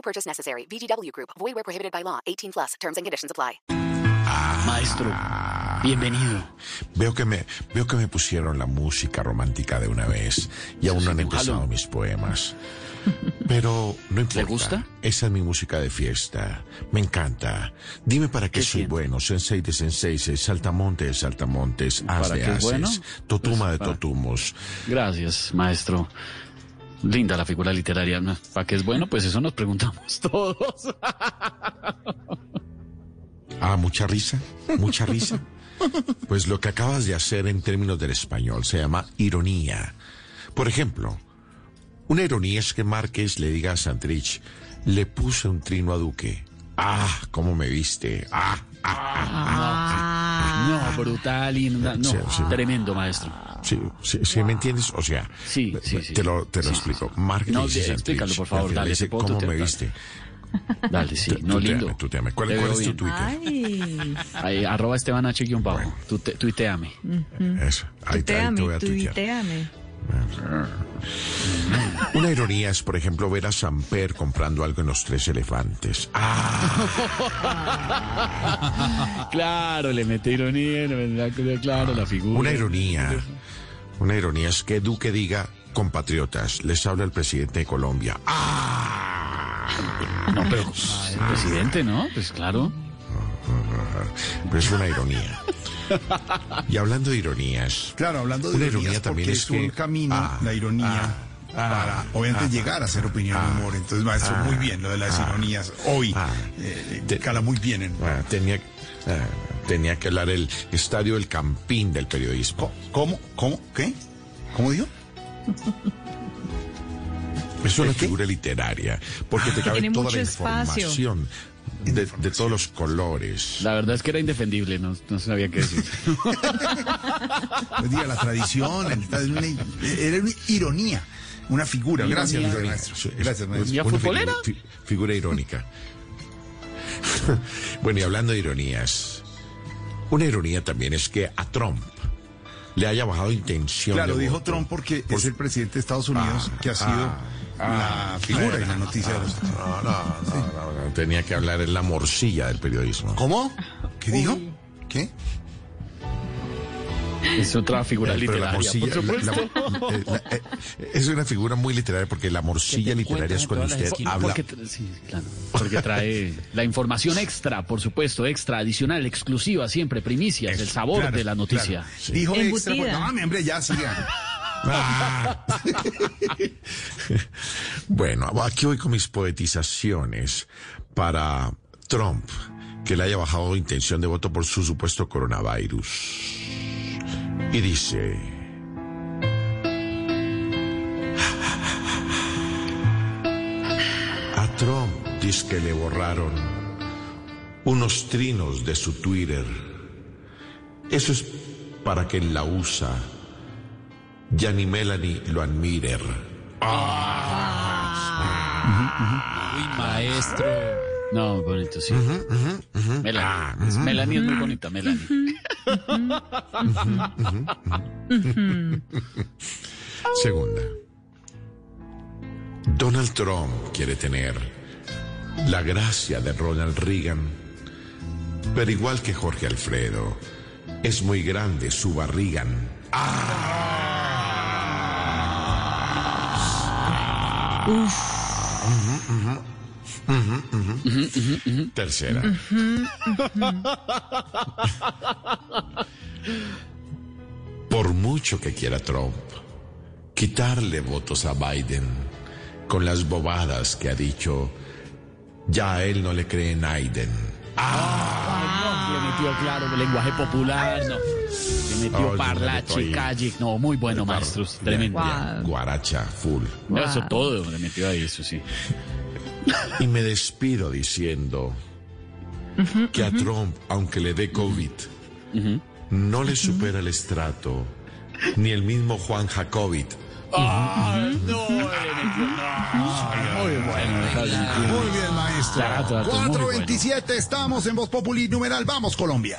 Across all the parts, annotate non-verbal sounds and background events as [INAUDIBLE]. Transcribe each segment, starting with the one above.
No purchase necessary. VGW Group. Void where prohibited by law. 18 plus. Terms and conditions apply. Maestro, bienvenido. Veo que me veo que me pusieron la música romántica de una vez y aún no han empezado mis poemas. Pero no importa. ¿Le gusta? Esa es mi música de fiesta. Me encanta. Dime para qué ¿Qué soy siente? bueno. Sensei de senseis, saltamonte de saltamontes, as ¿Para de qué es ases, bueno? totuma Pues, de para- totumos. Gracias, maestro. Linda la figura literaria. ¿no? ¿Para qué es bueno? Pues eso nos preguntamos [LAUGHS] todos. Ah, mucha risa, mucha risa. Pues lo que acabas de hacer en términos del español se llama ironía. Por ejemplo, una ironía es que Márquez le diga a Santrich, le puse un trino a Duque. Ah, cómo me viste. Ah, No, brutal y no, no, Sí, sí. tremendo, maestro. Sí, sí, sí, ¿me entiendes? O sea, Sí, sí, sí. te lo, te lo Sí, explico. Márquez No, de- explícalo, por favor, dale, dice, ¿cómo me viste? Dale, [LAUGHS] sí, no lindo. ¿Cuál, cuál es tu. Twitter? Ay, Ahí, arroba Esteban H. Tute- Tuiteame. Eso, ahí, te- ahí te tuiteame, voy a tuitear. tuiteame. [LAUGHS] Una ironía es, por ejemplo, ver a Samper comprando algo en los tres elefantes. Ah, [LAUGHS] Claro, le mete ironía, le mete- claro, la figura. una ironía. Una ironía es que Duque diga, compatriotas, les habla el presidente de Colombia. Ah, No, pero el presidente, ¿no? Pues claro. pero es una ironía. Y hablando de ironías, Claro, hablando de Una ironías, ironía también porque es un camino, Ah, la ironía, ah, para obviamente llegar a ser opinión y humor. Entonces, maestro, muy bien lo de las ironías. Hoy ah. eh, Te- cala muy bien en... ah, tenía, ah, tenía que hablar el estadio del campín del periodismo. ¿Cómo? ¿Cómo? ¿Qué? ¿Cómo dijo? Es una figura literaria, porque te cabe toda la espacio. información de, de todos los colores. La verdad es que era indefendible, no, no sabía qué decir. Pues [LAUGHS] diga, la tradición, era una, ironía, una figura. Gracias, Ironía. maestro. Gracias, maestro. ¿Ya una futbolera? Figura, fi- figura irónica. [LAUGHS] bueno, y hablando de ironías, una ironía también es que a Trump le haya bajado intención Claro, de dijo voto. Trump porque Por es el presidente de Estados Unidos Ah, que ha sido la figura y la noticia de los... No, no, no, no, no, tenía que hablar en la morcilla del periodismo. ¿Cómo? ¿Qué dijo? ¿Qué? Es otra figura Pero la literaria, morcilla, por la- supuesto. la- eh, la- eh, es una figura muy literaria porque la morcilla literaria es cuando usted habla. Porque, sí, claro, porque trae la información extra, por supuesto, extra, adicional, exclusiva, siempre, primicias, el sabor Claro, de la noticia. claro. Dijo extra. Embutida. No, mi hombre, ya siga. Ah. [LAUGHS] bueno, aquí voy con mis poetizaciones para Trump, que le haya bajado intención de voto por su supuesto coronavirus. Y dice... A Trump dice que le borraron unos trinos de su Twitter. Eso es para que la usa ya ni Melanie lo admire. Maestro. No, bonito, sí. Melanie. Es- Melanie es muy bonita, Melanie. Segunda. Donald Trump quiere tener la gracia de Ronald Reagan, pero igual que Jorge Alfredo, es muy grande su barriga. Tercera. Por mucho que quiera Trump quitarle votos a Biden con las bobadas que ha dicho, ya a él no le cree Naiden. Le metió, claro, lenguaje popular, no. Metió Oh, ahí. calle. No, muy bueno, maestros. Tremendo. Guaracha, full. No, Eso todo le metió ahí, eso sí. Y me despido diciendo que a Trump, aunque le dé COVID, no le supera el estrato ni el mismo Juan Jacobit. Muy bueno. Muy bien, maestro. Trato, trato, muy 427, estamos en Voz Populi, numeral, vamos Colombia.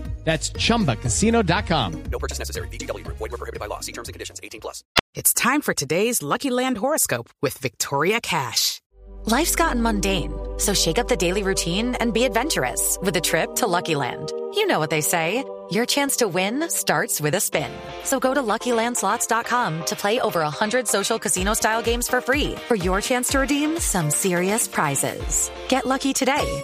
That's chumbacasino.com. No purchase necessary. VGW Group. Void were prohibited by law. See terms and conditions. 18 plus. It's time for today's Lucky Land horoscope with Victoria Cash. Life's gotten mundane, so shake up the daily routine and be adventurous with a trip to Lucky Land. You know what they say. Your chance to win starts with a spin. So go to LuckyLandSlots.com to play over 100 social casino-style games for free for your chance to redeem some serious prizes. Get lucky today